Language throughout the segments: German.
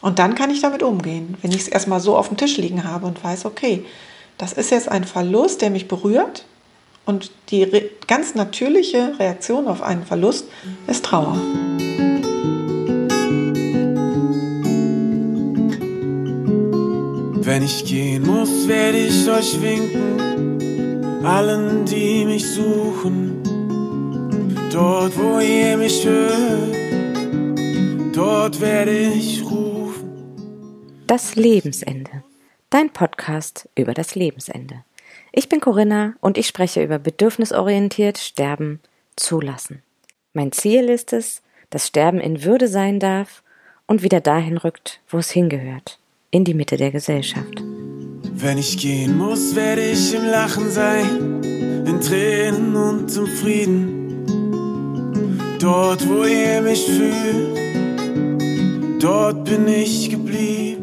Und dann kann ich damit umgehen, wenn ich es erstmal so auf dem Tisch liegen habe und weiß, okay, das ist jetzt ein Verlust, der mich berührt. Und die ganz natürliche Reaktion auf einen Verlust ist Trauer. Wenn ich gehen muss, werde ich euch winken, allen, die mich suchen. Dort, wo ihr mich hört, dort werde ich. Das Lebensende. Dein Podcast über das Lebensende. Ich bin Corinna und ich spreche über bedürfnisorientiert Sterben zulassen. Mein Ziel ist es, dass Sterben in Würde sein darf und wieder dahin rückt, wo es hingehört in die Mitte der Gesellschaft. Wenn ich gehen muss, werde ich im Lachen sein, in Tränen und im Frieden. Dort, wo ihr mich fühlt, dort bin ich geblieben.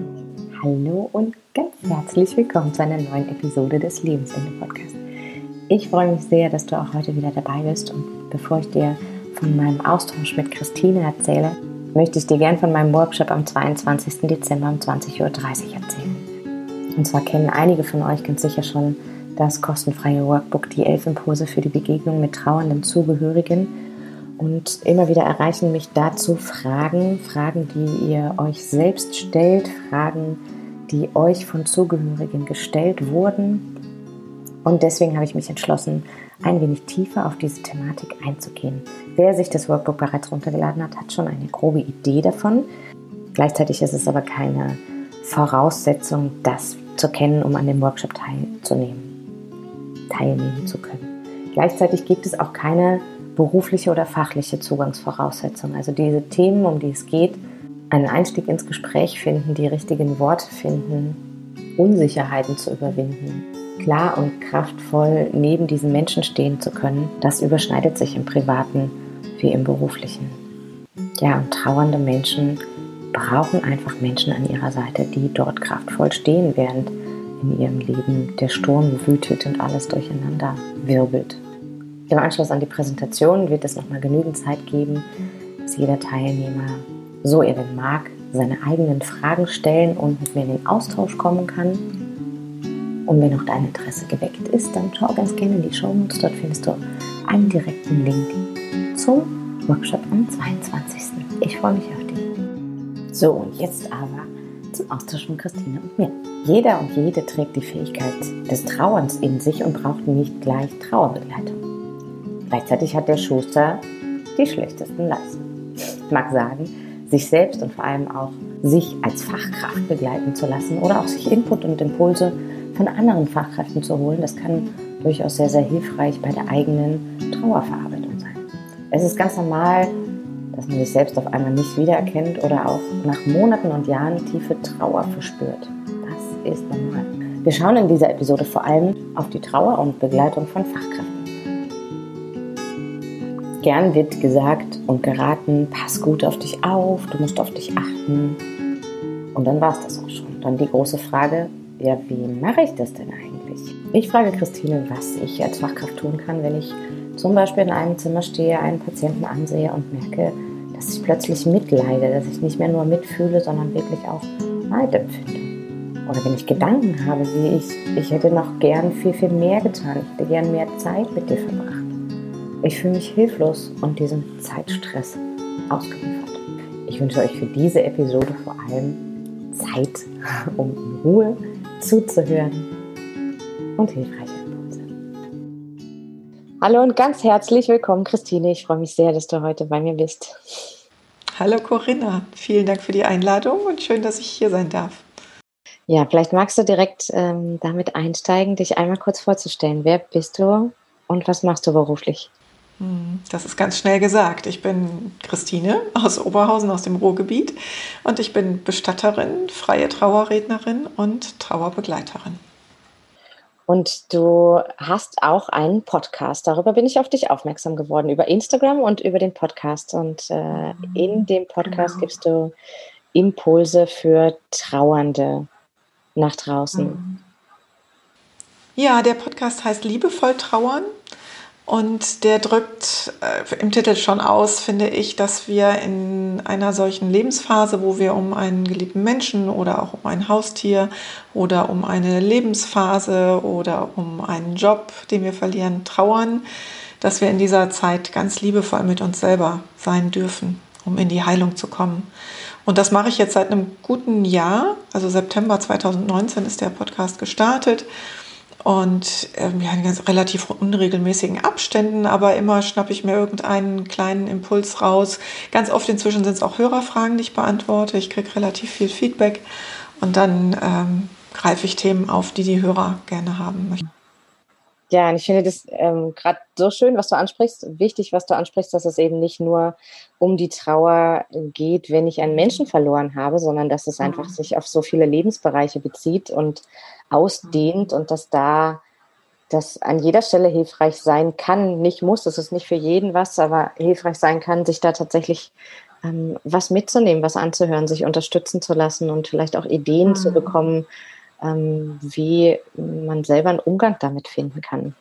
Hallo und ganz herzlich willkommen zu einer neuen Episode des Lebensende Podcasts. Ich freue mich sehr, dass du auch heute wieder dabei bist und bevor ich dir von meinem Austausch mit Christine erzähle, möchte ich dir gern von meinem Workshop am 22. Dezember um 20.30 Uhr erzählen. Und zwar kennen einige von euch ganz sicher schon das kostenfreie Workbook Die Elf Impulse für die Begegnung mit trauernden Zugehörigen. Und immer wieder erreichen mich dazu Fragen, Fragen, die ihr euch selbst stellt, Fragen, die euch von Zugehörigen gestellt wurden. Und deswegen habe ich mich entschlossen, ein wenig tiefer auf diese Thematik einzugehen. Wer sich das Workbook bereits runtergeladen hat, hat schon eine grobe Idee davon. Gleichzeitig ist es aber keine Voraussetzung, das zu kennen, um an dem Workshop teilzunehmen, teilnehmen zu können. Gleichzeitig gibt es auch keine berufliche oder fachliche Zugangsvoraussetzung. Also diese Themen, um die es geht, einen Einstieg ins Gespräch finden, die richtigen Worte finden, Unsicherheiten zu überwinden, klar und kraftvoll neben diesen Menschen stehen zu können, das überschneidet sich im privaten wie im beruflichen. Ja, und trauernde Menschen brauchen einfach Menschen an ihrer Seite, die dort kraftvoll stehen, während in ihrem Leben der Sturm wütet und alles durcheinander wirbelt. Im Anschluss an die Präsentation wird es nochmal genügend Zeit geben, dass jeder Teilnehmer, so er denn mag, seine eigenen Fragen stellen und mit mir in den Austausch kommen kann. Und wenn auch dein Interesse geweckt ist, dann schau ganz gerne in die Show Notes. Dort findest du einen direkten Link zum Workshop am 22. Ich freue mich auf dich. So, und jetzt aber zum Austausch von Christine und mir. Jeder und jede trägt die Fähigkeit des Trauerns in sich und braucht nicht gleich Trauerbegleitung. Gleichzeitig hat der Schuster die schlechtesten Leisten. Ich mag sagen, sich selbst und vor allem auch sich als Fachkraft begleiten zu lassen oder auch sich Input und Impulse von anderen Fachkräften zu holen, das kann durchaus sehr, sehr hilfreich bei der eigenen Trauerverarbeitung sein. Es ist ganz normal, dass man sich selbst auf einmal nicht wiedererkennt oder auch nach Monaten und Jahren tiefe Trauer verspürt. Das ist normal. Wir schauen in dieser Episode vor allem auf die Trauer und Begleitung von Fachkräften. Gern wird gesagt und geraten, pass gut auf dich auf, du musst auf dich achten. Und dann war es das auch schon. Dann die große Frage, ja, wie mache ich das denn eigentlich? Ich frage Christine, was ich als Fachkraft tun kann, wenn ich zum Beispiel in einem Zimmer stehe, einen Patienten ansehe und merke, dass ich plötzlich mitleide, dass ich nicht mehr nur mitfühle, sondern wirklich auch Neid empfinde. Oder wenn ich Gedanken habe, wie ich, ich hätte noch gern viel, viel mehr getan, ich hätte gern mehr Zeit mit dir verbracht. Ich fühle mich hilflos und diesem Zeitstress ausgeliefert. Ich wünsche euch für diese Episode vor allem Zeit, um in Ruhe zuzuhören und hilfreiche Impulse. Hallo und ganz herzlich willkommen, Christine. Ich freue mich sehr, dass du heute bei mir bist. Hallo Corinna, vielen Dank für die Einladung und schön, dass ich hier sein darf. Ja, vielleicht magst du direkt ähm, damit einsteigen, dich einmal kurz vorzustellen. Wer bist du und was machst du beruflich? Hm, das ist ganz schnell gesagt. Ich bin Christine aus Oberhausen, aus dem Ruhrgebiet und ich bin Bestatterin, freie Trauerrednerin und Trauerbegleiterin. Und du hast auch einen Podcast. Darüber bin ich auf dich aufmerksam geworden, über Instagram und über den Podcast. Und äh, in dem Podcast genau. gibst du Impulse für Trauernde nach draußen. Ja, der Podcast heißt Liebevoll Trauern. Und der drückt äh, im Titel schon aus, finde ich, dass wir in einer solchen Lebensphase, wo wir um einen geliebten Menschen oder auch um ein Haustier oder um eine Lebensphase oder um einen Job, den wir verlieren, trauern, dass wir in dieser Zeit ganz liebevoll mit uns selber sein dürfen, um in die Heilung zu kommen. Und das mache ich jetzt seit einem guten Jahr. Also September 2019 ist der Podcast gestartet und ähm, ja, in ganz relativ unregelmäßigen Abständen, aber immer schnappe ich mir irgendeinen kleinen Impuls raus. Ganz oft inzwischen sind es auch Hörerfragen, die ich beantworte. Ich kriege relativ viel Feedback und dann ähm, greife ich Themen auf, die die Hörer gerne haben möchten. Ja, und ich finde das ähm, gerade so schön, was du ansprichst. Wichtig, was du ansprichst, dass es eben nicht nur um die Trauer geht, wenn ich einen Menschen verloren habe, sondern dass es einfach mhm. sich auf so viele Lebensbereiche bezieht und ausdehnt und dass da das an jeder Stelle hilfreich sein kann, nicht muss, das ist nicht für jeden was, aber hilfreich sein kann, sich da tatsächlich ähm, was mitzunehmen, was anzuhören, sich unterstützen zu lassen und vielleicht auch Ideen mhm. zu bekommen, ähm, wie man selber einen Umgang damit finden kann.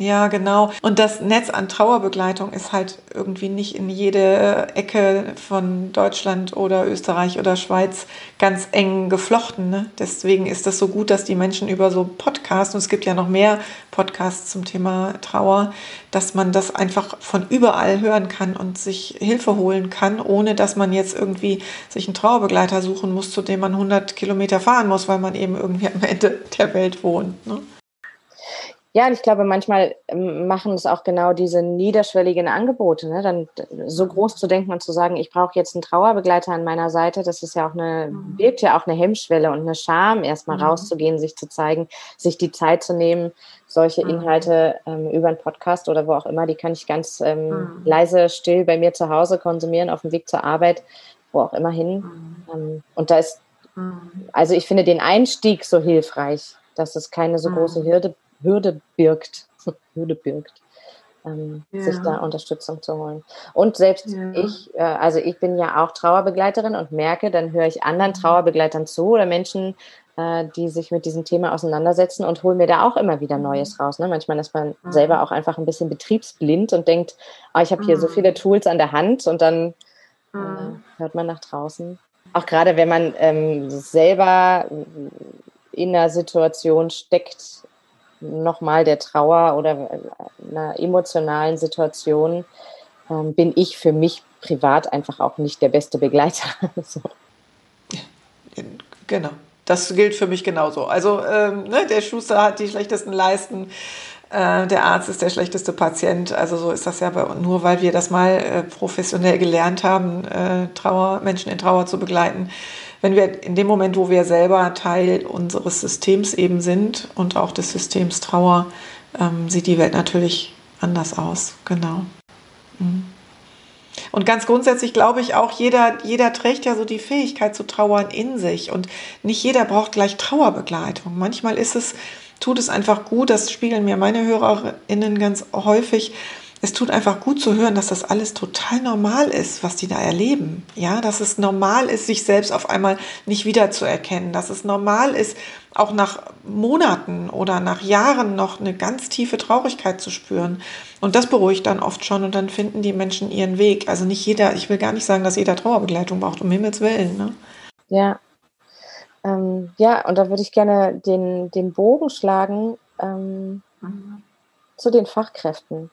Ja, genau. Und das Netz an Trauerbegleitung ist halt irgendwie nicht in jede Ecke von Deutschland oder Österreich oder Schweiz ganz eng geflochten. Ne? Deswegen ist das so gut, dass die Menschen über so Podcasts, und es gibt ja noch mehr Podcasts zum Thema Trauer, dass man das einfach von überall hören kann und sich Hilfe holen kann, ohne dass man jetzt irgendwie sich einen Trauerbegleiter suchen muss, zu dem man 100 Kilometer fahren muss, weil man eben irgendwie am Ende der Welt wohnt. Ne? Ja, und ich glaube, manchmal ähm, machen es auch genau diese niederschwelligen Angebote, ne? dann so groß zu denken und zu sagen, ich brauche jetzt einen Trauerbegleiter an meiner Seite, das ist ja auch eine, mhm. birgt ja auch eine Hemmschwelle und eine Scham, erstmal mhm. rauszugehen, sich zu zeigen, sich die Zeit zu nehmen, solche mhm. Inhalte ähm, über einen Podcast oder wo auch immer, die kann ich ganz ähm, mhm. leise, still bei mir zu Hause konsumieren, auf dem Weg zur Arbeit, wo auch immer hin. Mhm. Ähm, und da ist, mhm. also ich finde den Einstieg so hilfreich, dass es keine so große Hürde Hürde birgt, Hürde birgt, ähm, ja. sich da Unterstützung zu holen. Und selbst ja. ich, äh, also ich bin ja auch Trauerbegleiterin und merke, dann höre ich anderen mhm. Trauerbegleitern zu oder Menschen, äh, die sich mit diesem Thema auseinandersetzen und hole mir da auch immer wieder mhm. Neues raus. Ne? Manchmal ist man mhm. selber auch einfach ein bisschen betriebsblind und denkt, oh, ich habe hier mhm. so viele Tools an der Hand und dann äh, mhm. hört man nach draußen. Auch gerade wenn man ähm, selber in einer Situation steckt, nochmal der Trauer oder einer emotionalen Situation ähm, bin ich für mich privat einfach auch nicht der beste Begleiter. so. Genau, das gilt für mich genauso. Also ähm, ne, der Schuster hat die schlechtesten Leisten, äh, der Arzt ist der schlechteste Patient. Also so ist das ja bei, nur, weil wir das mal äh, professionell gelernt haben, äh, Trauer, Menschen in Trauer zu begleiten wenn wir in dem Moment, wo wir selber Teil unseres Systems eben sind und auch des Systems Trauer, ähm, sieht die Welt natürlich anders aus. Genau. Mhm. Und ganz grundsätzlich glaube ich auch, jeder, jeder trägt ja so die Fähigkeit zu trauern in sich. Und nicht jeder braucht gleich Trauerbegleitung. Manchmal ist es, tut es einfach gut, das spiegeln mir meine HörerInnen ganz häufig, es tut einfach gut zu hören, dass das alles total normal ist, was die da erleben. Ja, dass es normal ist, sich selbst auf einmal nicht wiederzuerkennen, dass es normal ist, auch nach Monaten oder nach Jahren noch eine ganz tiefe Traurigkeit zu spüren. Und das beruhigt dann oft schon und dann finden die Menschen ihren Weg. Also nicht jeder, ich will gar nicht sagen, dass jeder Trauerbegleitung braucht, um Himmels Willen. Ne? Ja. Ähm, ja, und da würde ich gerne den, den Bogen schlagen ähm, mhm. zu den Fachkräften.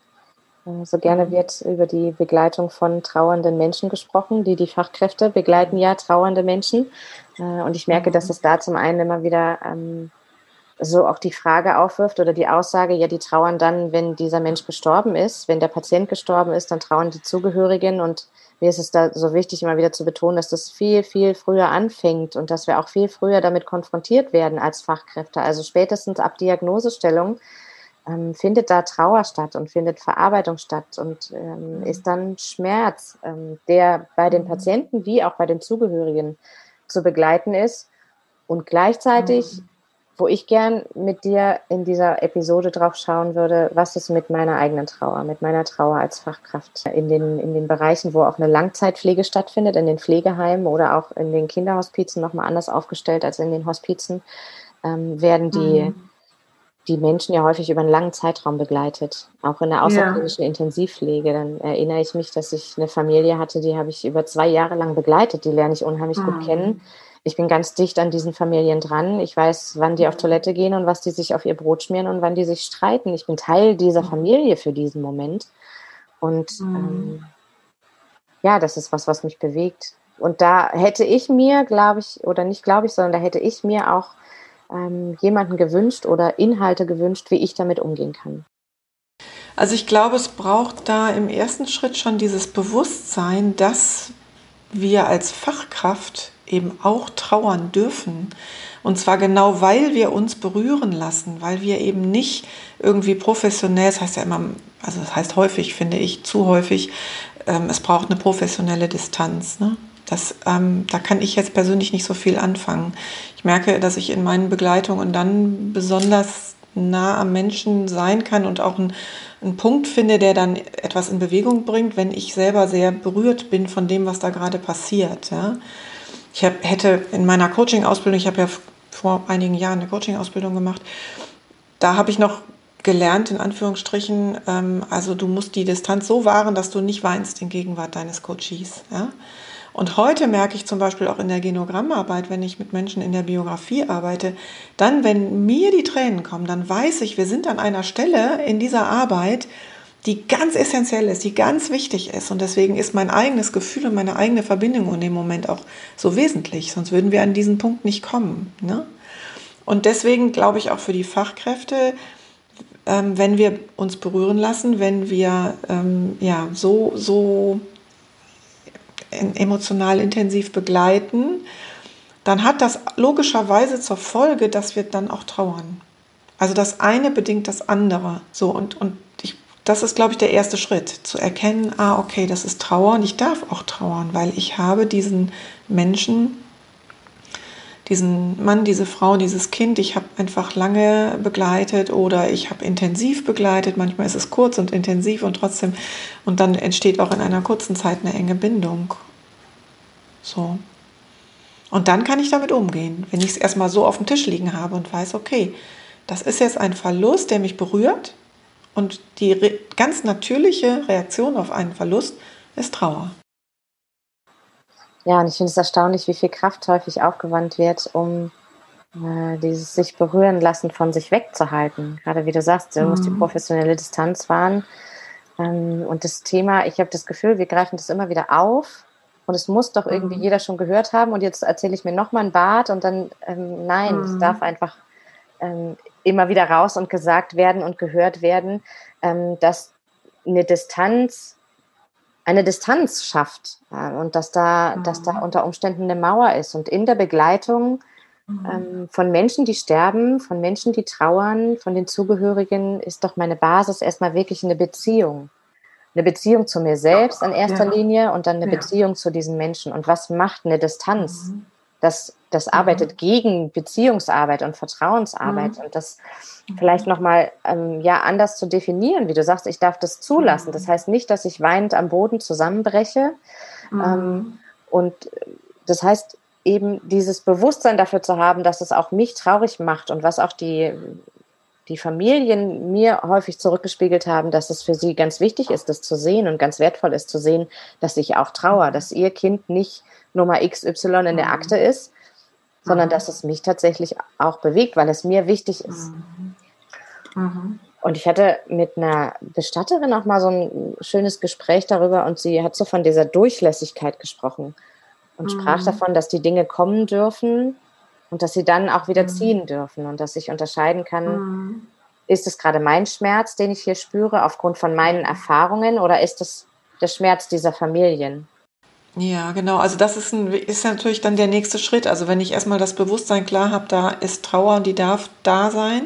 So gerne wird über die Begleitung von trauernden Menschen gesprochen. Die, die Fachkräfte begleiten ja trauernde Menschen. Äh, und ich merke, dass es da zum einen immer wieder ähm, so auch die Frage aufwirft oder die Aussage, ja, die trauern dann, wenn dieser Mensch gestorben ist. Wenn der Patient gestorben ist, dann trauern die Zugehörigen. Und mir ist es da so wichtig, immer wieder zu betonen, dass das viel, viel früher anfängt und dass wir auch viel früher damit konfrontiert werden als Fachkräfte. Also spätestens ab Diagnosestellung ähm, findet da Trauer statt und findet Verarbeitung statt und ähm, mhm. ist dann Schmerz, ähm, der bei den mhm. Patienten wie auch bei den Zugehörigen zu begleiten ist. Und gleichzeitig, mhm. wo ich gern mit dir in dieser Episode drauf schauen würde, was ist mit meiner eigenen Trauer, mit meiner Trauer als Fachkraft in den, in den Bereichen, wo auch eine Langzeitpflege stattfindet, in den Pflegeheimen oder auch in den Kinderhospizen nochmal anders aufgestellt als in den Hospizen, ähm, werden die mhm die Menschen ja häufig über einen langen Zeitraum begleitet, auch in der außerklinischen ja. Intensivpflege. Dann erinnere ich mich, dass ich eine Familie hatte, die habe ich über zwei Jahre lang begleitet. Die lerne ich unheimlich mhm. gut kennen. Ich bin ganz dicht an diesen Familien dran. Ich weiß, wann die auf Toilette gehen und was die sich auf ihr Brot schmieren und wann die sich streiten. Ich bin Teil dieser mhm. Familie für diesen Moment. Und mhm. ähm, ja, das ist was, was mich bewegt. Und da hätte ich mir, glaube ich, oder nicht glaube ich, sondern da hätte ich mir auch ähm, jemanden gewünscht oder Inhalte gewünscht, wie ich damit umgehen kann. Also ich glaube, es braucht da im ersten Schritt schon dieses Bewusstsein, dass wir als Fachkraft eben auch trauern dürfen. Und zwar genau, weil wir uns berühren lassen, weil wir eben nicht irgendwie professionell, das heißt ja immer, also das heißt häufig, finde ich, zu häufig, ähm, es braucht eine professionelle Distanz. Ne? Das, ähm, da kann ich jetzt persönlich nicht so viel anfangen. Ich merke, dass ich in meinen Begleitungen dann besonders nah am Menschen sein kann und auch einen, Punkt finde, der dann etwas in Bewegung bringt, wenn ich selber sehr berührt bin von dem, was da gerade passiert. Ja? Ich hab, hätte in meiner Coaching-Ausbildung, ich habe ja vor einigen Jahren eine Coaching-Ausbildung gemacht, da habe ich noch gelernt, in Anführungsstrichen, ähm, also du musst die Distanz so wahren, dass du nicht weinst in Gegenwart deines Coaches. Ja? Und heute merke ich zum Beispiel auch in der Genogrammarbeit, wenn ich mit Menschen in der Biografie arbeite, dann, wenn mir die Tränen kommen, dann weiß ich, wir sind an einer Stelle in dieser Arbeit, die ganz essentiell ist, die ganz wichtig ist. Und deswegen ist mein eigenes Gefühl und meine eigene Verbindung in dem Moment auch so wesentlich. Sonst würden wir an diesen Punkt nicht kommen. Ne? Und deswegen glaube ich auch für die Fachkräfte, ähm, wenn wir uns berühren lassen, wenn wir ähm, ja, so, so emotional intensiv begleiten, dann hat das logischerweise zur Folge, dass wir dann auch trauern. Also das eine bedingt das andere. So und, und ich, das ist, glaube ich, der erste Schritt, zu erkennen, ah, okay, das ist Trauer und ich darf auch trauern, weil ich habe diesen Menschen diesen Mann, diese Frau, dieses Kind, ich habe einfach lange begleitet oder ich habe intensiv begleitet. Manchmal ist es kurz und intensiv und trotzdem, und dann entsteht auch in einer kurzen Zeit eine enge Bindung. So. Und dann kann ich damit umgehen, wenn ich es erstmal so auf dem Tisch liegen habe und weiß, okay, das ist jetzt ein Verlust, der mich berührt und die ganz natürliche Reaktion auf einen Verlust ist Trauer. Ja, und ich finde es erstaunlich, wie viel Kraft häufig aufgewandt wird, um äh, dieses sich berühren lassen von sich wegzuhalten. Gerade wie du sagst, du mhm. musst die mhm. professionelle Distanz wahren. Ähm, und das Thema, ich habe das Gefühl, wir greifen das immer wieder auf. Und es muss doch irgendwie mhm. jeder schon gehört haben. Und jetzt erzähle ich mir nochmal ein Bad und dann, ähm, nein, es mhm. darf einfach ähm, immer wieder raus und gesagt werden und gehört werden, ähm, dass eine Distanz eine Distanz schafft äh, und dass da, mhm. dass da mhm. unter Umständen eine Mauer ist. Und in der Begleitung mhm. ähm, von Menschen, die sterben, von Menschen, die trauern, von den Zugehörigen, ist doch meine Basis erstmal wirklich eine Beziehung. Eine Beziehung zu mir selbst in erster ja. Linie und dann eine ja. Beziehung zu diesen Menschen. Und was macht eine Distanz? Mhm. Das, das arbeitet mhm. gegen Beziehungsarbeit und Vertrauensarbeit. Mhm. Und das vielleicht nochmal ähm, ja, anders zu definieren, wie du sagst, ich darf das zulassen. Das heißt nicht, dass ich weinend am Boden zusammenbreche. Ähm, und das heißt eben dieses Bewusstsein dafür zu haben, dass es auch mich traurig macht und was auch die, die Familien mir häufig zurückgespiegelt haben, dass es für sie ganz wichtig ist, das zu sehen und ganz wertvoll ist zu sehen, dass ich auch trauere, dass ihr Kind nicht Nummer XY in der Akte ist, sondern dass es mich tatsächlich auch bewegt, weil es mir wichtig ist. Mhm. Und ich hatte mit einer Bestatterin auch mal so ein schönes Gespräch darüber und sie hat so von dieser Durchlässigkeit gesprochen und mhm. sprach davon, dass die Dinge kommen dürfen und dass sie dann auch wieder mhm. ziehen dürfen und dass ich unterscheiden kann, mhm. ist es gerade mein Schmerz, den ich hier spüre, aufgrund von meinen Erfahrungen oder ist es der Schmerz dieser Familien? Ja, genau. Also das ist, ein, ist natürlich dann der nächste Schritt. Also wenn ich erstmal das Bewusstsein klar habe, da ist Trauer und die darf da sein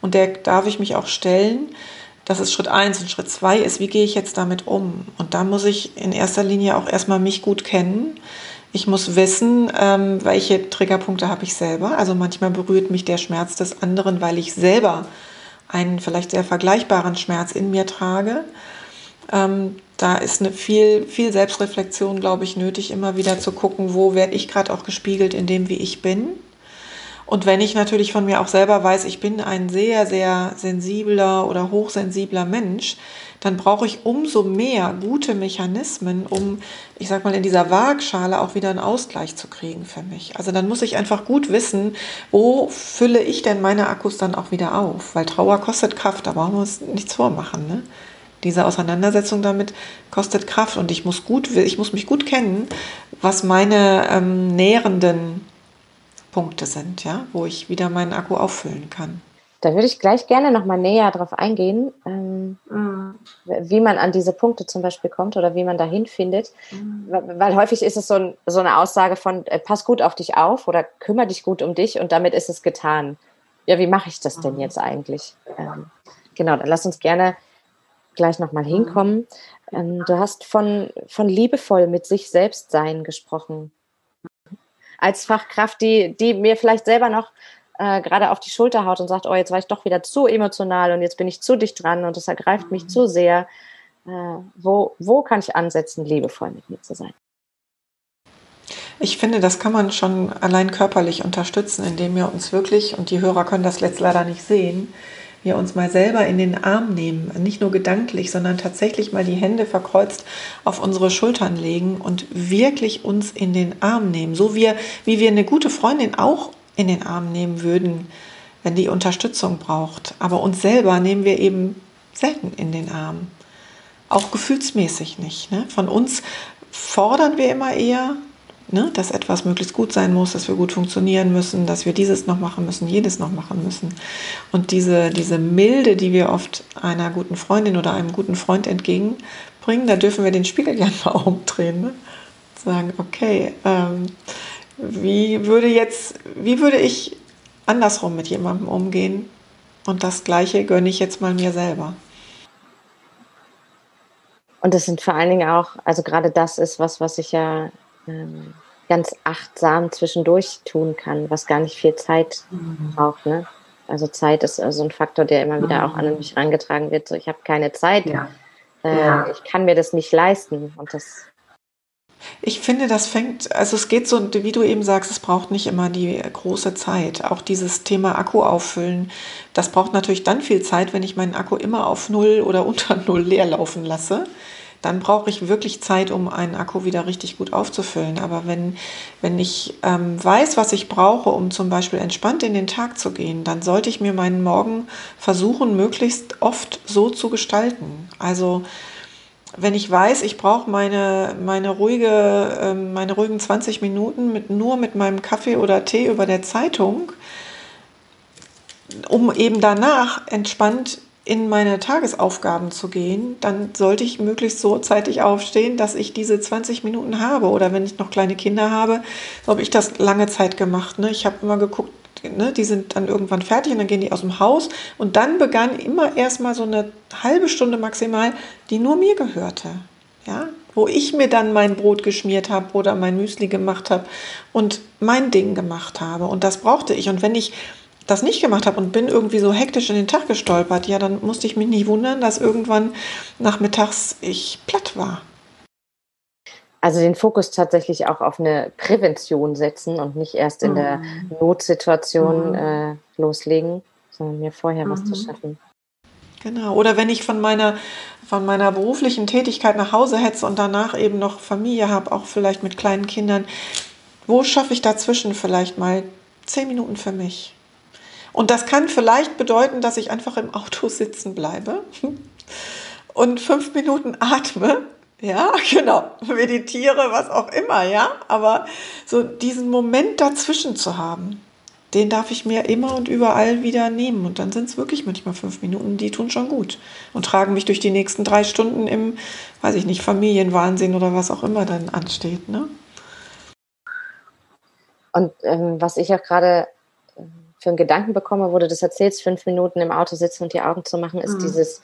und der darf ich mich auch stellen. Das ist Schritt eins und Schritt zwei ist, wie gehe ich jetzt damit um? Und da muss ich in erster Linie auch erstmal mich gut kennen. Ich muss wissen, ähm, welche Triggerpunkte habe ich selber. Also manchmal berührt mich der Schmerz des anderen, weil ich selber einen vielleicht sehr vergleichbaren Schmerz in mir trage. Ähm, da ist eine viel, viel Selbstreflexion, glaube ich, nötig, immer wieder zu gucken, wo werde ich gerade auch gespiegelt in dem, wie ich bin. Und wenn ich natürlich von mir auch selber weiß, ich bin ein sehr, sehr sensibler oder hochsensibler Mensch, dann brauche ich umso mehr gute Mechanismen, um, ich sag mal, in dieser Waagschale auch wieder einen Ausgleich zu kriegen für mich. Also dann muss ich einfach gut wissen, wo fülle ich denn meine Akkus dann auch wieder auf? Weil Trauer kostet Kraft, da brauchen wir uns nichts vormachen. Ne? Diese Auseinandersetzung damit kostet Kraft und ich muss gut, ich muss mich gut kennen, was meine ähm, nährenden Punkte sind, ja, wo ich wieder meinen Akku auffüllen kann. Da würde ich gleich gerne noch mal näher darauf eingehen, ähm, mhm. wie man an diese Punkte zum Beispiel kommt oder wie man dahin findet. Mhm. Weil häufig ist es so, ein, so eine Aussage von, äh, pass gut auf dich auf oder kümmere dich gut um dich und damit ist es getan. Ja, wie mache ich das denn mhm. jetzt eigentlich? Ähm, genau, dann lass uns gerne gleich noch mal hinkommen. Ähm, du hast von, von liebevoll mit sich selbst sein gesprochen. Als Fachkraft, die, die mir vielleicht selber noch äh, gerade auf die Schulter haut und sagt, oh, jetzt war ich doch wieder zu emotional und jetzt bin ich zu dicht dran und das ergreift mich zu sehr. Äh, wo, wo kann ich ansetzen, liebevoll mit mir zu sein? Ich finde, das kann man schon allein körperlich unterstützen, indem wir uns wirklich, und die Hörer können das jetzt leider nicht sehen, wir uns mal selber in den Arm nehmen, nicht nur gedanklich, sondern tatsächlich mal die Hände verkreuzt auf unsere Schultern legen und wirklich uns in den Arm nehmen, so wie, wie wir eine gute Freundin auch in den Arm nehmen würden, wenn die Unterstützung braucht. Aber uns selber nehmen wir eben selten in den Arm. Auch gefühlsmäßig nicht. Ne? Von uns fordern wir immer eher, ne, dass etwas möglichst gut sein muss, dass wir gut funktionieren müssen, dass wir dieses noch machen müssen, jedes noch machen müssen. Und diese, diese Milde, die wir oft einer guten Freundin oder einem guten Freund entgegenbringen, da dürfen wir den Spiegel gerne mal umdrehen. Ne? Sagen, okay, ähm, wie würde jetzt, wie würde ich andersrum mit jemandem umgehen? Und das Gleiche gönne ich jetzt mal mir selber. Und das sind vor allen Dingen auch, also gerade das ist was, was ich ja ähm, ganz achtsam zwischendurch tun kann, was gar nicht viel Zeit mhm. braucht. Ne? Also Zeit ist so also ein Faktor, der immer wieder mhm. auch an mich herangetragen wird. So, ich habe keine Zeit. Ja. Äh, ja. Ich kann mir das nicht leisten. Und das ich finde, das fängt, also es geht so, wie du eben sagst, es braucht nicht immer die große Zeit. Auch dieses Thema Akku auffüllen, das braucht natürlich dann viel Zeit, wenn ich meinen Akku immer auf Null oder unter Null leer laufen lasse. Dann brauche ich wirklich Zeit, um einen Akku wieder richtig gut aufzufüllen. Aber wenn, wenn ich ähm, weiß, was ich brauche, um zum Beispiel entspannt in den Tag zu gehen, dann sollte ich mir meinen Morgen versuchen, möglichst oft so zu gestalten. Also wenn ich weiß, ich brauche meine, meine, ruhige, ähm, meine ruhigen 20 Minuten mit, nur mit meinem Kaffee oder Tee über der Zeitung, um eben danach entspannt in meine Tagesaufgaben zu gehen, dann sollte ich möglichst so zeitig aufstehen, dass ich diese 20 Minuten habe. Oder wenn ich noch kleine Kinder habe, so habe ich das lange Zeit gemacht. Ne? Ich habe immer geguckt, ne, die sind dann irgendwann fertig und dann gehen die aus dem Haus. Und dann begann immer erstmal so eine halbe Stunde maximal, die nur mir gehörte. Ja, wo ich mir dann mein Brot geschmiert habe oder mein Müsli gemacht habe und mein Ding gemacht habe. Und das brauchte ich. Und wenn ich das nicht gemacht habe und bin irgendwie so hektisch in den Tag gestolpert, ja, dann musste ich mich nicht wundern, dass irgendwann nachmittags ich platt war. Also den Fokus tatsächlich auch auf eine Prävention setzen und nicht erst in mhm. der Notsituation mhm. äh, loslegen, sondern mir vorher mhm. was zu mhm. schaffen. Genau. Oder wenn ich von meiner, von meiner beruflichen Tätigkeit nach Hause hetze und danach eben noch Familie habe, auch vielleicht mit kleinen Kindern, wo schaffe ich dazwischen vielleicht mal zehn Minuten für mich? Und das kann vielleicht bedeuten, dass ich einfach im Auto sitzen bleibe und fünf Minuten atme ja, genau. Meditiere, was auch immer, ja. Aber so diesen Moment dazwischen zu haben, den darf ich mir immer und überall wieder nehmen. Und dann sind es wirklich manchmal fünf Minuten, die tun schon gut und tragen mich durch die nächsten drei Stunden im, weiß ich nicht, Familienwahnsinn oder was auch immer dann ansteht. Ne? Und ähm, was ich auch gerade ähm, für einen Gedanken bekomme, wo du das erzählst, fünf Minuten im Auto sitzen und die Augen zu machen, ist mhm. dieses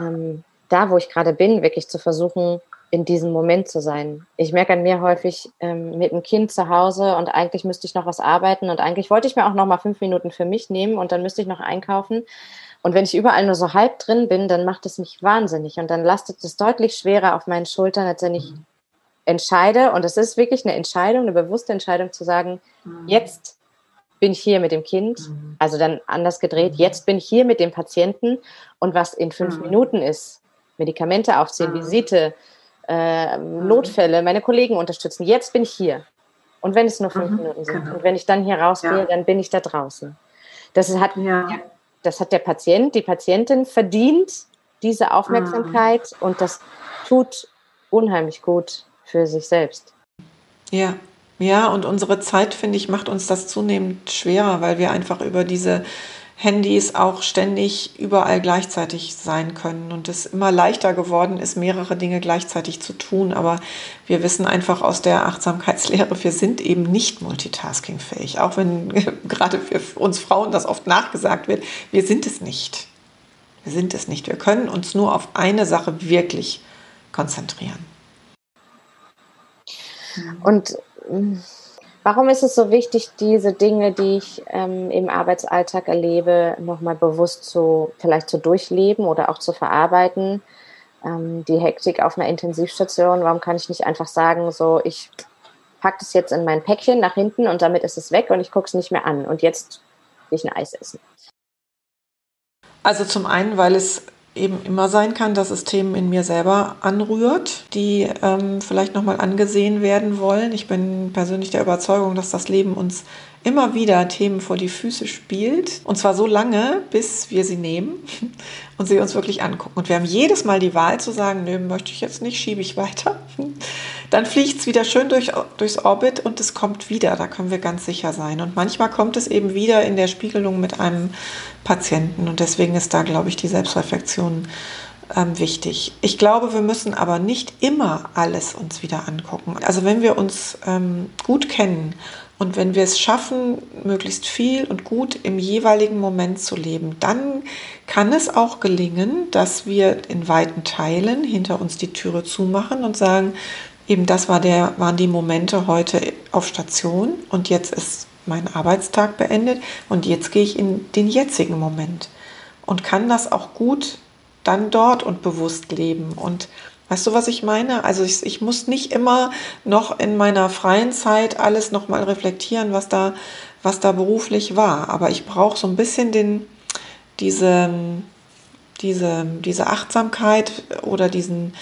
ähm, da, wo ich gerade bin, wirklich zu versuchen, in diesem Moment zu sein. Ich merke an mir häufig ähm, mit dem Kind zu Hause und eigentlich müsste ich noch was arbeiten und eigentlich wollte ich mir auch noch mal fünf Minuten für mich nehmen und dann müsste ich noch einkaufen. Und wenn ich überall nur so halb drin bin, dann macht es mich wahnsinnig und dann lastet es deutlich schwerer auf meinen Schultern, als wenn ich mhm. entscheide. Und es ist wirklich eine Entscheidung, eine bewusste Entscheidung zu sagen, mhm. jetzt bin ich hier mit dem Kind, mhm. also dann anders gedreht, mhm. jetzt bin ich hier mit dem Patienten und was in fünf mhm. Minuten ist, Medikamente aufziehen, mhm. Visite, äh. Notfälle, meine Kollegen unterstützen, jetzt bin ich hier. Und wenn es nur fünf Minuten sind genau. und wenn ich dann hier rausgehe, ja. dann bin ich da draußen. Das hat, ja. das hat der Patient, die Patientin verdient, diese Aufmerksamkeit und das tut unheimlich gut für sich selbst. Ja, ja, und unsere Zeit, finde ich, macht uns das zunehmend schwerer, weil wir einfach über diese Handys auch ständig überall gleichzeitig sein können und es immer leichter geworden ist, mehrere Dinge gleichzeitig zu tun. Aber wir wissen einfach aus der Achtsamkeitslehre, wir sind eben nicht multitaskingfähig. Auch wenn gerade für uns Frauen das oft nachgesagt wird, wir sind es nicht. Wir sind es nicht. Wir können uns nur auf eine Sache wirklich konzentrieren. Und warum ist es so wichtig, diese Dinge, die ich ähm, im Arbeitsalltag erlebe, nochmal bewusst zu, vielleicht zu durchleben oder auch zu verarbeiten? Ähm, die Hektik auf einer Intensivstation, warum kann ich nicht einfach sagen, so, ich packe das jetzt in mein Päckchen nach hinten und damit ist es weg und ich gucke es nicht mehr an und jetzt will ich ein Eis essen? Also zum einen, weil es eben immer sein kann, dass es Themen in mir selber anrührt, die ähm, vielleicht nochmal angesehen werden wollen. Ich bin persönlich der Überzeugung, dass das Leben uns immer wieder Themen vor die Füße spielt. Und zwar so lange, bis wir sie nehmen und sie uns wirklich angucken. Und wir haben jedes Mal die Wahl zu sagen, nö, möchte ich jetzt nicht, schiebe ich weiter. Dann fliegt es wieder schön durch, durchs Orbit und es kommt wieder. Da können wir ganz sicher sein. Und manchmal kommt es eben wieder in der Spiegelung mit einem Patienten. Und deswegen ist da, glaube ich, die Selbstreflexion ähm, wichtig. Ich glaube, wir müssen aber nicht immer alles uns wieder angucken. Also wenn wir uns ähm, gut kennen und wenn wir es schaffen, möglichst viel und gut im jeweiligen Moment zu leben, dann kann es auch gelingen, dass wir in weiten Teilen hinter uns die Türe zumachen und sagen, eben das war der, waren die Momente heute auf Station und jetzt ist mein Arbeitstag beendet und jetzt gehe ich in den jetzigen Moment. Und kann das auch gut dann dort und bewusst leben. Und Weißt du, was ich meine? Also ich, ich muss nicht immer noch in meiner freien Zeit alles nochmal reflektieren, was da, was da beruflich war. Aber ich brauche so ein bisschen den, diese, diese, diese Achtsamkeit oder diesen,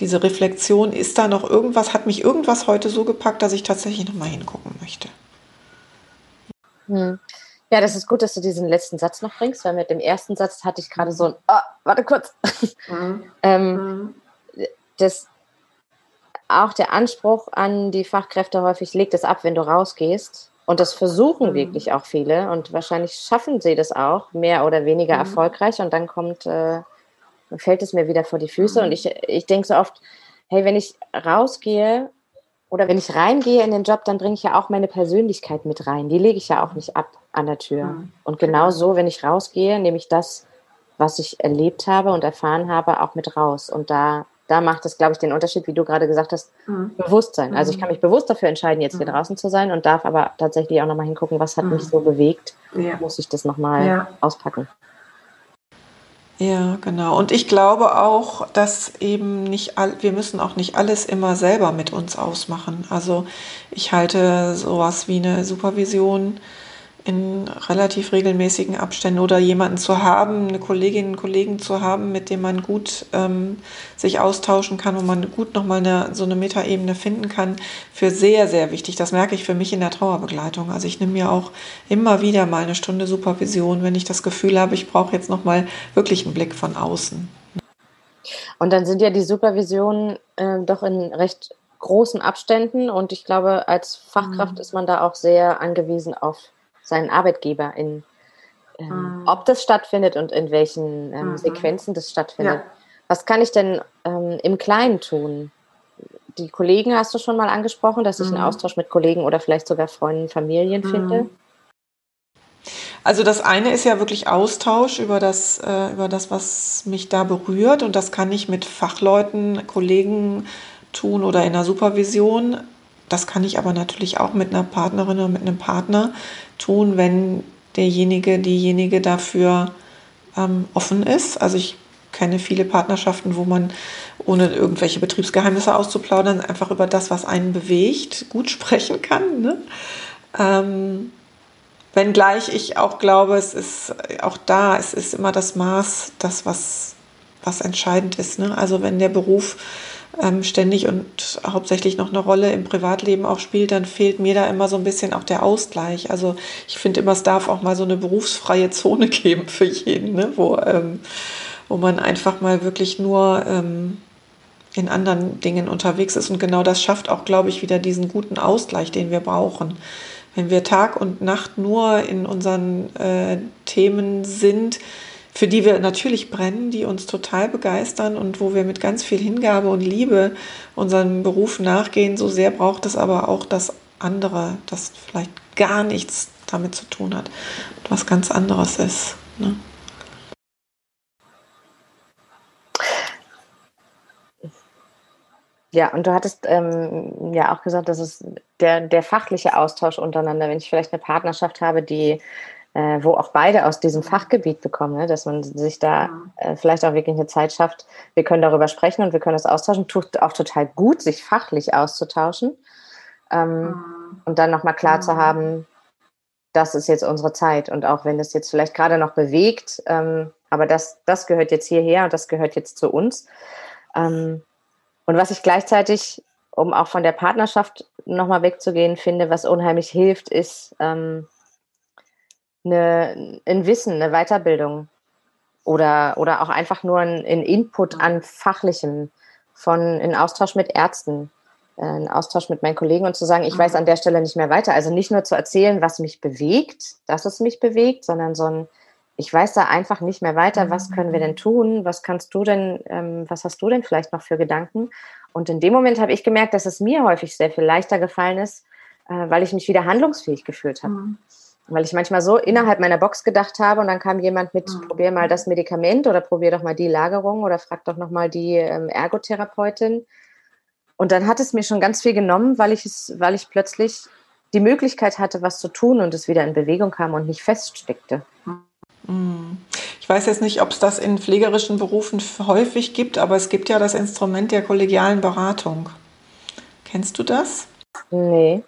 diese Reflexion. Ist da noch irgendwas, hat mich irgendwas heute so gepackt, dass ich tatsächlich nochmal hingucken möchte? Hm. Ja, das ist gut, dass du diesen letzten Satz noch bringst, weil mit dem ersten Satz hatte ich gerade so ein, oh, warte kurz. Mhm. ähm, mhm das auch der Anspruch an die Fachkräfte häufig legt es ab, wenn du rausgehst. Und das versuchen mhm. wirklich auch viele und wahrscheinlich schaffen sie das auch, mehr oder weniger mhm. erfolgreich. Und dann kommt, äh, fällt es mir wieder vor die Füße. Mhm. Und ich, ich denke so oft, hey, wenn ich rausgehe oder wenn ich reingehe in den Job, dann bringe ich ja auch meine Persönlichkeit mit rein. Die lege ich ja auch nicht ab an der Tür. Mhm. Und genau, genau so, wenn ich rausgehe, nehme ich das, was ich erlebt habe und erfahren habe, auch mit raus. Und da da macht es, glaube ich, den Unterschied, wie du gerade gesagt hast, mhm. Bewusstsein. Also ich mhm. kann mich bewusst dafür entscheiden, jetzt hier mhm. draußen zu sein und darf aber tatsächlich auch nochmal hingucken, was hat mhm. mich so bewegt, ja. muss ich das nochmal ja. auspacken. Ja, genau. Und ich glaube auch, dass eben nicht all, wir müssen auch nicht alles immer selber mit uns ausmachen. Also ich halte sowas wie eine Supervision in relativ regelmäßigen Abständen oder jemanden zu haben, eine Kollegin, einen Kollegen zu haben, mit dem man gut ähm, sich austauschen kann, wo man gut nochmal eine, so eine Metaebene finden kann, für sehr, sehr wichtig. Das merke ich für mich in der Trauerbegleitung. Also ich nehme mir auch immer wieder mal eine Stunde Supervision, wenn ich das Gefühl habe, ich brauche jetzt nochmal wirklich einen Blick von außen. Und dann sind ja die Supervisionen äh, doch in recht großen Abständen und ich glaube, als Fachkraft mhm. ist man da auch sehr angewiesen auf seinen Arbeitgeber in, ähm, mhm. ob das stattfindet und in welchen ähm, mhm. Sequenzen das stattfindet. Ja. Was kann ich denn ähm, im Kleinen tun? Die Kollegen hast du schon mal angesprochen, dass ich einen mhm. Austausch mit Kollegen oder vielleicht sogar Freunden, Familien mhm. finde. Also das eine ist ja wirklich Austausch über das, äh, über das, was mich da berührt. Und das kann ich mit Fachleuten, Kollegen tun oder in der Supervision. Das kann ich aber natürlich auch mit einer Partnerin oder mit einem Partner tun, wenn derjenige, diejenige dafür ähm, offen ist. Also ich kenne viele Partnerschaften, wo man, ohne irgendwelche Betriebsgeheimnisse auszuplaudern, einfach über das, was einen bewegt, gut sprechen kann. Ne? Ähm, Wenngleich ich auch glaube, es ist auch da, es ist immer das Maß, das, was, was entscheidend ist. Ne? Also wenn der Beruf ähm, ständig und hauptsächlich noch eine Rolle im Privatleben auch spielt, dann fehlt mir da immer so ein bisschen auch der Ausgleich. Also ich finde immer, es darf auch mal so eine berufsfreie Zone geben für jeden, ne? wo, ähm, wo man einfach mal wirklich nur ähm, in anderen Dingen unterwegs ist. Und genau das schafft auch, glaube ich, wieder diesen guten Ausgleich, den wir brauchen. Wenn wir Tag und Nacht nur in unseren äh, Themen sind, für die wir natürlich brennen, die uns total begeistern und wo wir mit ganz viel Hingabe und Liebe unserem Beruf nachgehen. So sehr braucht es aber auch das andere, das vielleicht gar nichts damit zu tun hat, was ganz anderes ist. Ne? Ja, und du hattest ähm, ja auch gesagt, dass es der, der fachliche Austausch untereinander, wenn ich vielleicht eine Partnerschaft habe, die äh, wo auch beide aus diesem Fachgebiet bekommen, ne? dass man sich da äh, vielleicht auch wirklich eine Zeit schafft. Wir können darüber sprechen und wir können das austauschen. Tut auch total gut, sich fachlich auszutauschen ähm, mhm. und dann nochmal klar mhm. zu haben, das ist jetzt unsere Zeit und auch wenn das jetzt vielleicht gerade noch bewegt, ähm, aber das, das gehört jetzt hierher und das gehört jetzt zu uns. Ähm, und was ich gleichzeitig, um auch von der Partnerschaft nochmal wegzugehen, finde, was unheimlich hilft, ist, ähm, eine, ein Wissen, eine Weiterbildung oder, oder auch einfach nur ein, ein Input an Fachlichem, von in Austausch mit Ärzten, äh, in Austausch mit meinen Kollegen und zu sagen, ich weiß an der Stelle nicht mehr weiter. Also nicht nur zu erzählen, was mich bewegt, dass es mich bewegt, sondern so ein, ich weiß da einfach nicht mehr weiter, was können wir denn tun, was kannst du denn, ähm, was hast du denn vielleicht noch für Gedanken? Und in dem Moment habe ich gemerkt, dass es mir häufig sehr viel leichter gefallen ist, äh, weil ich mich wieder handlungsfähig gefühlt habe. Mhm weil ich manchmal so innerhalb meiner Box gedacht habe und dann kam jemand mit, mhm. probier mal das Medikament oder probier doch mal die Lagerung oder frag doch noch mal die ähm, Ergotherapeutin. Und dann hat es mir schon ganz viel genommen, weil ich es, weil ich plötzlich die Möglichkeit hatte, was zu tun und es wieder in Bewegung kam und nicht feststeckte. Mhm. Ich weiß jetzt nicht, ob es das in pflegerischen Berufen häufig gibt, aber es gibt ja das Instrument der kollegialen Beratung. Kennst du das? Nee.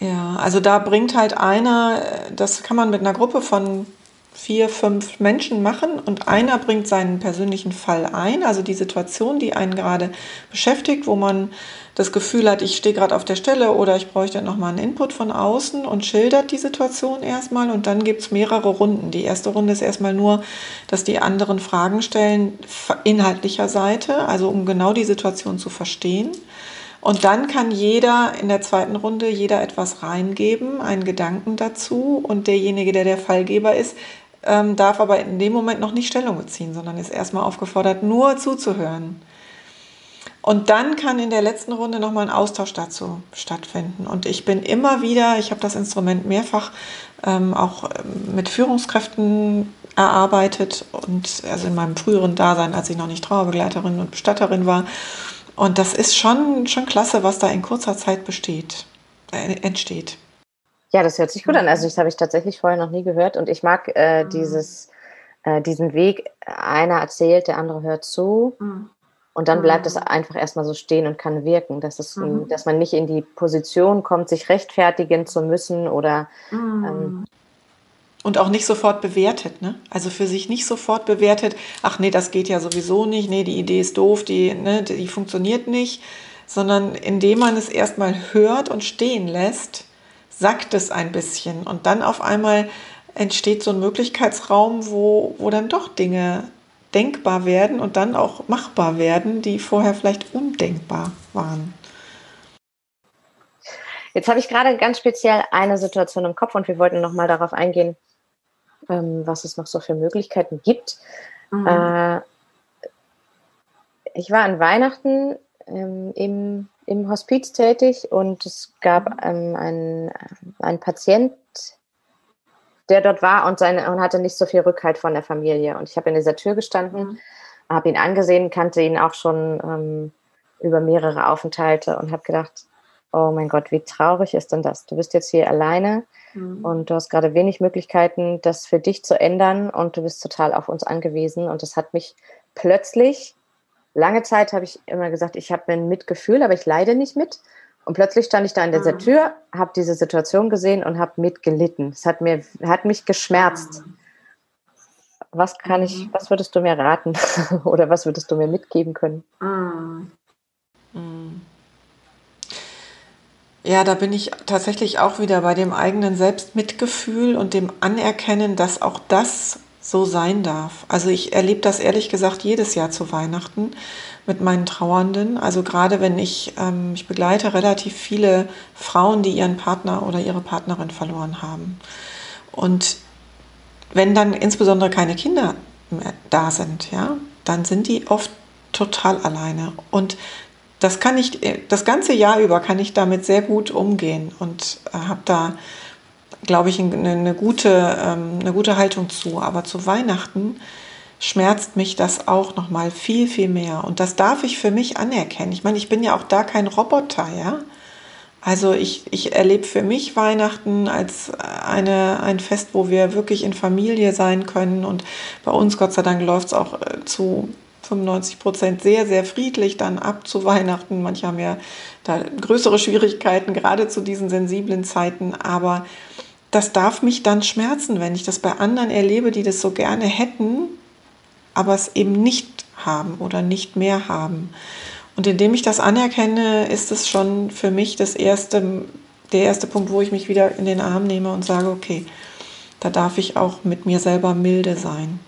Ja, also da bringt halt einer, das kann man mit einer Gruppe von vier, fünf Menschen machen und einer bringt seinen persönlichen Fall ein, also die Situation, die einen gerade beschäftigt, wo man das Gefühl hat, ich stehe gerade auf der Stelle oder ich bräuchte nochmal einen Input von außen und schildert die Situation erstmal und dann gibt es mehrere Runden. Die erste Runde ist erstmal nur, dass die anderen Fragen stellen, inhaltlicher Seite, also um genau die Situation zu verstehen. Und dann kann jeder in der zweiten Runde jeder etwas reingeben, einen Gedanken dazu. Und derjenige, der der Fallgeber ist, ähm, darf aber in dem Moment noch nicht Stellung beziehen, sondern ist erstmal aufgefordert, nur zuzuhören. Und dann kann in der letzten Runde nochmal ein Austausch dazu stattfinden. Und ich bin immer wieder, ich habe das Instrument mehrfach ähm, auch ähm, mit Führungskräften erarbeitet und also in meinem früheren Dasein, als ich noch nicht Trauerbegleiterin und Bestatterin war. Und das ist schon, schon klasse, was da in kurzer Zeit besteht, äh, entsteht. Ja, das hört sich gut an. Also das habe ich tatsächlich vorher noch nie gehört. Und ich mag äh, mhm. dieses, äh, diesen Weg, einer erzählt, der andere hört zu. Mhm. Und dann bleibt es mhm. einfach erstmal so stehen und kann wirken, dass, es, mhm. dass man nicht in die Position kommt, sich rechtfertigen zu müssen oder mhm. ähm, und auch nicht sofort bewertet, ne? Also für sich nicht sofort bewertet, ach nee, das geht ja sowieso nicht, nee, die Idee ist doof, die, ne, die funktioniert nicht, sondern indem man es erstmal hört und stehen lässt, sackt es ein bisschen und dann auf einmal entsteht so ein Möglichkeitsraum, wo, wo dann doch Dinge denkbar werden und dann auch machbar werden, die vorher vielleicht undenkbar waren. Jetzt habe ich gerade ganz speziell eine Situation im Kopf und wir wollten noch mal darauf eingehen, ähm, was es noch so für Möglichkeiten gibt. Mhm. Äh, ich war an Weihnachten ähm, im, im Hospiz tätig und es gab ähm, einen, einen Patient, der dort war und, seine, und hatte nicht so viel Rückhalt von der Familie. Und ich habe in dieser Tür gestanden, mhm. habe ihn angesehen, kannte ihn auch schon ähm, über mehrere Aufenthalte und habe gedacht, oh mein Gott, wie traurig ist denn das? Du bist jetzt hier alleine mhm. und du hast gerade wenig Möglichkeiten, das für dich zu ändern und du bist total auf uns angewiesen. Und das hat mich plötzlich, lange Zeit habe ich immer gesagt, ich habe ein Mitgefühl, aber ich leide nicht mit. Und plötzlich stand ich da an dieser mhm. Tür, habe diese Situation gesehen und habe mitgelitten. Es hat mir, hat mich geschmerzt. Mhm. Was kann ich, mhm. was würdest du mir raten oder was würdest du mir mitgeben können? Mhm. Mhm. Ja, da bin ich tatsächlich auch wieder bei dem eigenen Selbstmitgefühl und dem Anerkennen, dass auch das so sein darf. Also ich erlebe das ehrlich gesagt jedes Jahr zu Weihnachten mit meinen Trauernden. Also gerade wenn ich, ähm, ich begleite relativ viele Frauen, die ihren Partner oder ihre Partnerin verloren haben. Und wenn dann insbesondere keine Kinder mehr da sind, ja, dann sind die oft total alleine. Und das kann ich, das ganze Jahr über kann ich damit sehr gut umgehen und äh, habe da, glaube ich, eine, eine, gute, ähm, eine gute Haltung zu. Aber zu Weihnachten schmerzt mich das auch noch mal viel, viel mehr. Und das darf ich für mich anerkennen. Ich meine, ich bin ja auch da kein Roboter, ja. Also ich, ich erlebe für mich Weihnachten als eine, ein Fest, wo wir wirklich in Familie sein können. Und bei uns, Gott sei Dank, läuft es auch äh, zu 95 Prozent sehr, sehr friedlich dann ab zu Weihnachten. Manche haben ja da größere Schwierigkeiten, gerade zu diesen sensiblen Zeiten. Aber das darf mich dann schmerzen, wenn ich das bei anderen erlebe, die das so gerne hätten, aber es eben nicht haben oder nicht mehr haben. Und indem ich das anerkenne, ist es schon für mich das erste, der erste Punkt, wo ich mich wieder in den Arm nehme und sage, okay, da darf ich auch mit mir selber milde sein.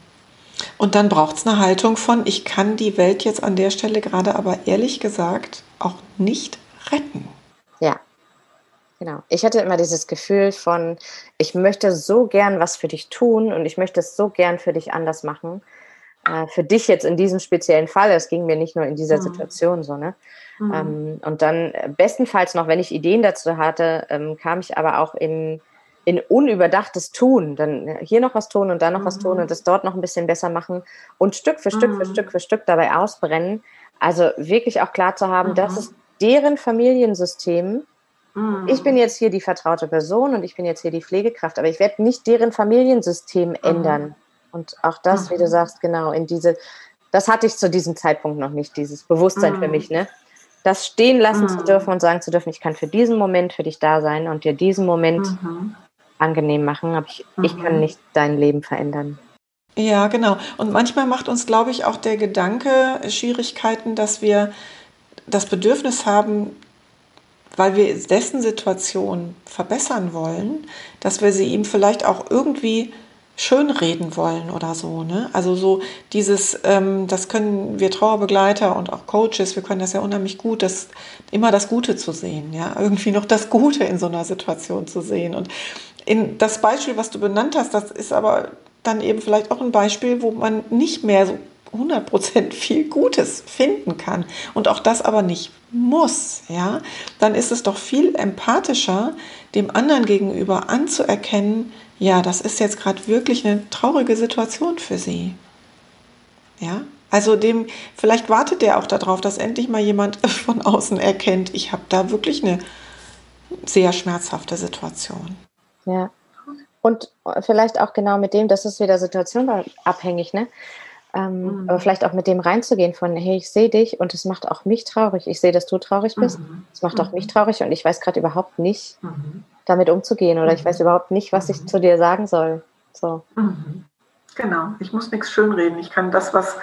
Und dann braucht es eine Haltung von, ich kann die Welt jetzt an der Stelle gerade aber ehrlich gesagt auch nicht retten. Ja, genau. Ich hatte immer dieses Gefühl von, ich möchte so gern was für dich tun und ich möchte es so gern für dich anders machen äh, für dich jetzt in diesem speziellen Fall, es ging mir nicht nur in dieser mhm. Situation so, ne? Mhm. Ähm, und dann äh, bestenfalls noch, wenn ich Ideen dazu hatte, ähm, kam ich aber auch in, in unüberdachtes Tun. Dann hier noch was tun und da noch mhm. was tun und das dort noch ein bisschen besser machen und Stück für Stück für mhm. Stück für Stück dabei ausbrennen. Also wirklich auch klar zu haben, das mhm. ist deren Familiensystem. Mhm. Ich bin jetzt hier die vertraute Person und ich bin jetzt hier die Pflegekraft, aber ich werde nicht deren Familiensystem ändern. Und auch das, mhm. wie du mhm. sagst, genau, in diese, das hatte ich zu diesem Zeitpunkt noch nicht, dieses Bewusstsein mhm. für mich, ne? Das stehen lassen mhm. zu dürfen und sagen zu dürfen, ich kann für diesen Moment für dich da sein und dir diesen Moment mhm. Angenehm machen, aber ich, ich kann mhm. nicht dein Leben verändern. Ja, genau. Und manchmal macht uns, glaube ich, auch der Gedanke Schwierigkeiten, dass wir das Bedürfnis haben, weil wir dessen Situation verbessern wollen, dass wir sie ihm vielleicht auch irgendwie schönreden wollen oder so. Ne? Also so dieses, ähm, das können wir Trauerbegleiter und auch Coaches, wir können das ja unheimlich gut, das immer das Gute zu sehen, ja, irgendwie noch das Gute in so einer Situation zu sehen. Und in das Beispiel, was du benannt hast, das ist aber dann eben vielleicht auch ein Beispiel, wo man nicht mehr so 100% viel Gutes finden kann und auch das aber nicht muss, ja, dann ist es doch viel empathischer, dem anderen gegenüber anzuerkennen, ja, das ist jetzt gerade wirklich eine traurige Situation für sie. Ja, also dem, vielleicht wartet der auch darauf, dass endlich mal jemand von außen erkennt, ich habe da wirklich eine sehr schmerzhafte Situation. Ja. Und vielleicht auch genau mit dem, das ist wieder situationabhängig, ne? Ähm, mhm. Aber vielleicht auch mit dem reinzugehen von, hey, ich sehe dich und es macht auch mich traurig. Ich sehe, dass du traurig bist. Mhm. Es macht auch mich mhm. traurig und ich weiß gerade überhaupt nicht, mhm damit umzugehen oder ich weiß mhm. überhaupt nicht, was ich mhm. zu dir sagen soll. So. Mhm. Genau, ich muss nichts schönreden. Ich kann das, was,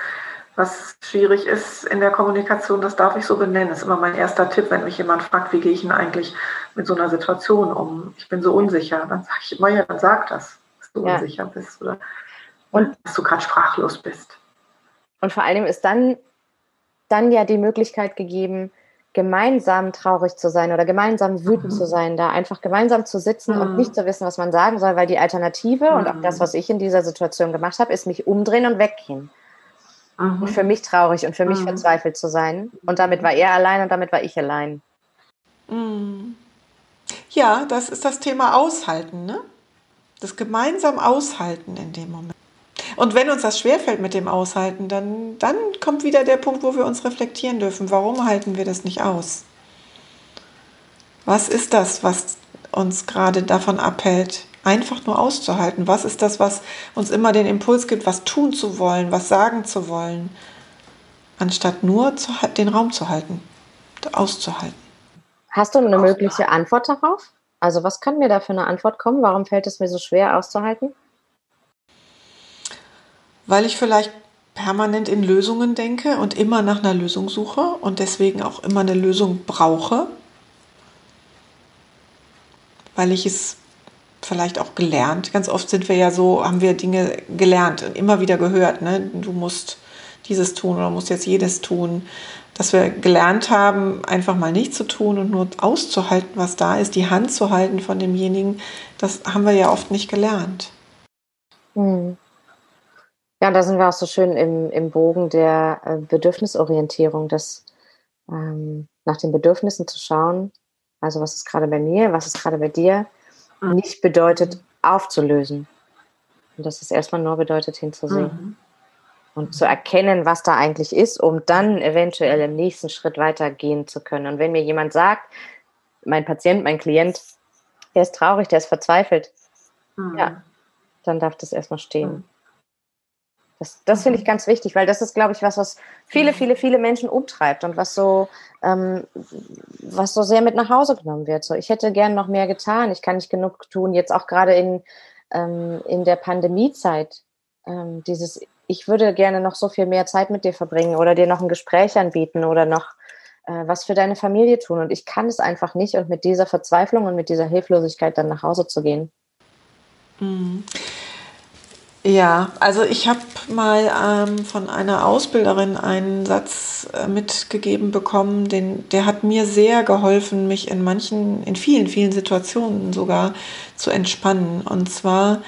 was schwierig ist in der Kommunikation, das darf ich so benennen. Das ist immer mein erster Tipp, wenn mich jemand fragt, wie gehe ich denn eigentlich mit so einer Situation um? Ich bin so unsicher. Dann sage ich immer, ja, dann sag das, dass du ja. unsicher bist oder und, dass du gerade sprachlos bist. Und vor allem ist dann, dann ja die Möglichkeit gegeben, gemeinsam traurig zu sein oder gemeinsam wütend mhm. zu sein, da einfach gemeinsam zu sitzen mhm. und nicht zu wissen, was man sagen soll, weil die Alternative mhm. und auch das, mhm. was ich in dieser Situation gemacht habe, ist mich umdrehen und weggehen. Und mhm. für mich traurig und für mich mhm. verzweifelt zu sein. Und damit war er allein und damit war ich allein. Ja, das ist das Thema Aushalten, ne? Das gemeinsam Aushalten in dem Moment. Und wenn uns das schwerfällt mit dem Aushalten, dann, dann kommt wieder der Punkt, wo wir uns reflektieren dürfen. Warum halten wir das nicht aus? Was ist das, was uns gerade davon abhält, einfach nur auszuhalten? Was ist das, was uns immer den Impuls gibt, was tun zu wollen, was sagen zu wollen, anstatt nur zu, den Raum zu halten, auszuhalten? Hast du eine mögliche Antwort darauf? Also was kann mir da für eine Antwort kommen? Warum fällt es mir so schwer auszuhalten? Weil ich vielleicht permanent in Lösungen denke und immer nach einer Lösung suche und deswegen auch immer eine Lösung brauche, weil ich es vielleicht auch gelernt. Ganz oft sind wir ja so, haben wir Dinge gelernt und immer wieder gehört. Ne? Du musst dieses tun oder musst jetzt jedes tun. Dass wir gelernt haben, einfach mal nicht zu tun und nur auszuhalten, was da ist, die Hand zu halten von demjenigen, das haben wir ja oft nicht gelernt. Hm. Ja, da sind wir auch so schön im, im Bogen der äh, Bedürfnisorientierung, das ähm, nach den Bedürfnissen zu schauen, also was ist gerade bei mir, was ist gerade bei dir. Nicht bedeutet aufzulösen. Und dass es erstmal nur bedeutet hinzusehen. Mhm. Und zu erkennen, was da eigentlich ist, um dann eventuell im nächsten Schritt weitergehen zu können. Und wenn mir jemand sagt, mein Patient, mein Klient, der ist traurig, der ist verzweifelt, mhm. ja, dann darf das erstmal stehen. Das, das finde ich mhm. ganz wichtig, weil das ist, glaube ich, was, was viele, mhm. viele, viele Menschen umtreibt und was so, ähm, was so sehr mit nach Hause genommen wird. So, ich hätte gern noch mehr getan, ich kann nicht genug tun, jetzt auch gerade in, ähm, in der Pandemiezeit. Ähm, dieses, ich würde gerne noch so viel mehr Zeit mit dir verbringen oder dir noch ein Gespräch anbieten oder noch äh, was für deine Familie tun. Und ich kann es einfach nicht und mit dieser Verzweiflung und mit dieser Hilflosigkeit dann nach Hause zu gehen. Mhm. Ja, also ich habe mal ähm, von einer Ausbilderin einen Satz äh, mitgegeben bekommen, den, der hat mir sehr geholfen, mich in manchen, in vielen, vielen Situationen sogar zu entspannen. Und zwar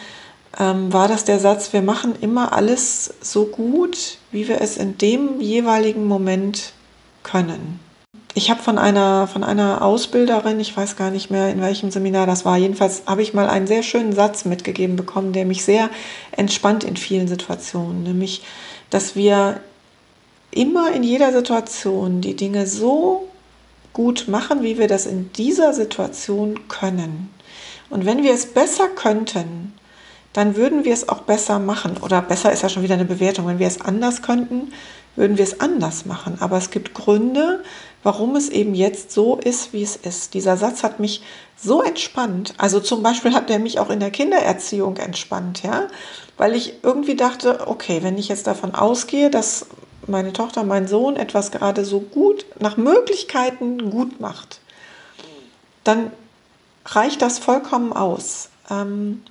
ähm, war das der Satz, wir machen immer alles so gut, wie wir es in dem jeweiligen Moment können ich habe von einer, von einer Ausbilderin, ich weiß gar nicht mehr, in welchem Seminar das war, jedenfalls habe ich mal einen sehr schönen Satz mitgegeben bekommen, der mich sehr entspannt in vielen Situationen, nämlich, dass wir immer in jeder Situation die Dinge so gut machen, wie wir das in dieser Situation können. Und wenn wir es besser könnten, dann würden wir es auch besser machen. Oder besser ist ja schon wieder eine Bewertung. Wenn wir es anders könnten, würden wir es anders machen. Aber es gibt Gründe, warum es eben jetzt so ist, wie es ist. Dieser Satz hat mich so entspannt. Also zum Beispiel hat der mich auch in der Kindererziehung entspannt, ja, weil ich irgendwie dachte, okay, wenn ich jetzt davon ausgehe, dass meine Tochter, mein Sohn etwas gerade so gut, nach Möglichkeiten gut macht, dann reicht das vollkommen aus. Ähm,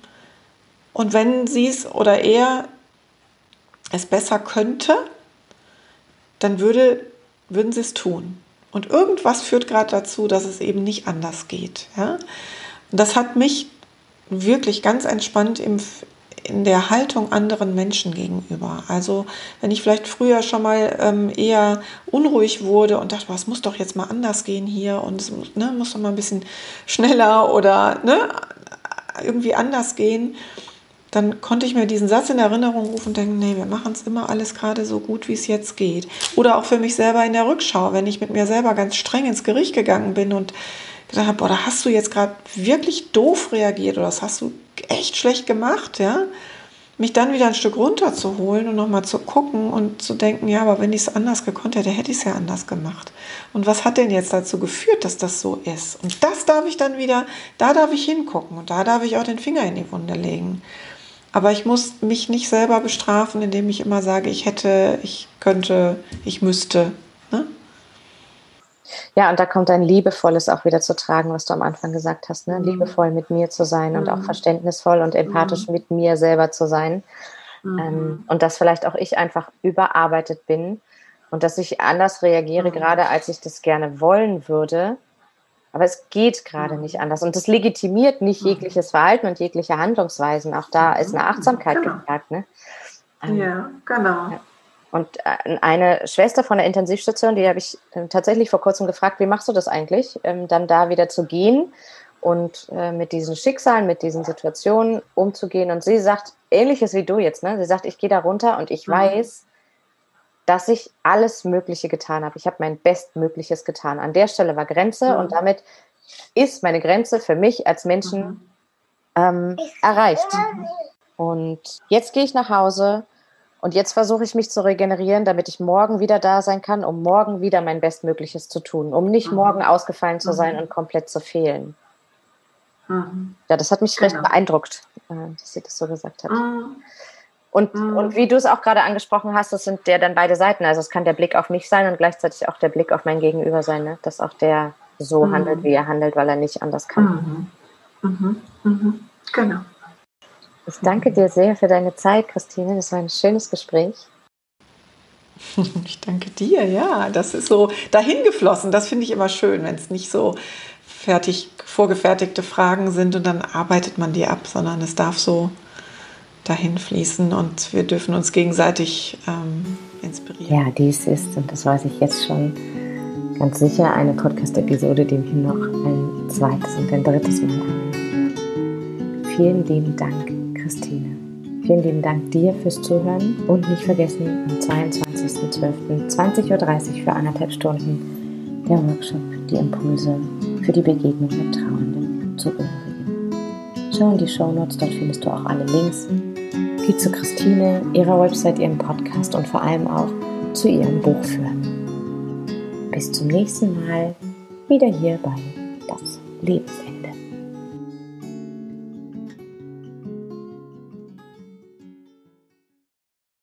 und wenn sie es oder er es besser könnte, dann würde, würden sie es tun. Und irgendwas führt gerade dazu, dass es eben nicht anders geht. Ja? Das hat mich wirklich ganz entspannt im, in der Haltung anderen Menschen gegenüber. Also wenn ich vielleicht früher schon mal ähm, eher unruhig wurde und dachte, was muss doch jetzt mal anders gehen hier und es ne, muss doch mal ein bisschen schneller oder ne, irgendwie anders gehen, dann konnte ich mir diesen Satz in Erinnerung rufen und denken, nee, wir machen es immer alles gerade so gut, wie es jetzt geht. Oder auch für mich selber in der Rückschau, wenn ich mit mir selber ganz streng ins Gericht gegangen bin und gedacht habe, boah, da hast du jetzt gerade wirklich doof reagiert oder das hast du echt schlecht gemacht, ja. Mich dann wieder ein Stück runterzuholen und nochmal zu gucken und zu denken, ja, aber wenn ich es anders gekonnt hätte, hätte ich es ja anders gemacht. Und was hat denn jetzt dazu geführt, dass das so ist? Und das darf ich dann wieder, da darf ich hingucken und da darf ich auch den Finger in die Wunde legen. Aber ich muss mich nicht selber bestrafen, indem ich immer sage, ich hätte, ich könnte, ich müsste. Ne? Ja, und da kommt ein liebevolles auch wieder zu tragen, was du am Anfang gesagt hast, ne? Mhm. liebevoll mit mir zu sein mhm. und auch mhm. verständnisvoll und empathisch mhm. mit mir selber zu sein. Mhm. Ähm, und dass vielleicht auch ich einfach überarbeitet bin und dass ich anders reagiere, mhm. gerade als ich das gerne wollen würde, aber es geht gerade nicht anders. Und das legitimiert nicht jegliches Verhalten und jegliche Handlungsweisen. Auch da ist eine Achtsamkeit genau. gefragt. Ne? Ähm, ja, genau. Ja. Und äh, eine Schwester von der Intensivstation, die habe ich äh, tatsächlich vor kurzem gefragt, wie machst du das eigentlich, ähm, dann da wieder zu gehen und äh, mit diesen Schicksalen, mit diesen Situationen umzugehen. Und sie sagt, ähnliches wie du jetzt, ne? Sie sagt, ich gehe da runter und ich mhm. weiß, dass ich alles Mögliche getan habe. Ich habe mein Bestmögliches getan. An der Stelle war Grenze mhm. und damit ist meine Grenze für mich als Menschen mhm. ähm, erreicht. Und jetzt gehe ich nach Hause Und jetzt versuche ich mich zu regenerieren, damit ich morgen wieder da sein kann, um morgen wieder mein Bestmögliches zu tun, um nicht mhm. morgen ausgefallen zu sein mhm. und komplett zu fehlen. Mhm. Ja, das hat mich genau. recht beeindruckt, äh, dass sie das so gesagt hat. Mhm. Und, mhm. und wie du es auch gerade angesprochen hast, das sind ja dann beide Seiten. Also es kann der Blick auf mich sein und gleichzeitig auch der Blick auf mein Gegenüber sein, ne? dass auch der so mhm. handelt, wie er handelt, weil er nicht anders kann. Genau. Ich danke dir sehr für deine Zeit, Christine. Das war ein schönes Gespräch. Ich danke dir, ja. Das ist so dahin geflossen. Das finde ich immer schön, wenn es nicht so fertig vorgefertigte Fragen sind und dann arbeitet man die ab, sondern es darf so dahin fließen und wir dürfen uns gegenseitig ähm, inspirieren. Ja, dies ist, und das weiß ich jetzt schon ganz sicher, eine Podcast-Episode, die mir noch ein zweites und ein drittes Mal anhört. Vielen lieben Dank Christine. Vielen lieben Dank dir fürs Zuhören und nicht vergessen, am 22.12.20.30 Uhr für anderthalb Stunden der Workshop Die Impulse für die Begegnung mit Trauenden zu Zugehörigen. Schau in die Show Notes, dort findest du auch alle Links. Geh zu Christine, ihrer Website, ihrem Podcast und vor allem auch zu ihrem Buch führen. Bis zum nächsten Mal, wieder hier bei Das Lebensende.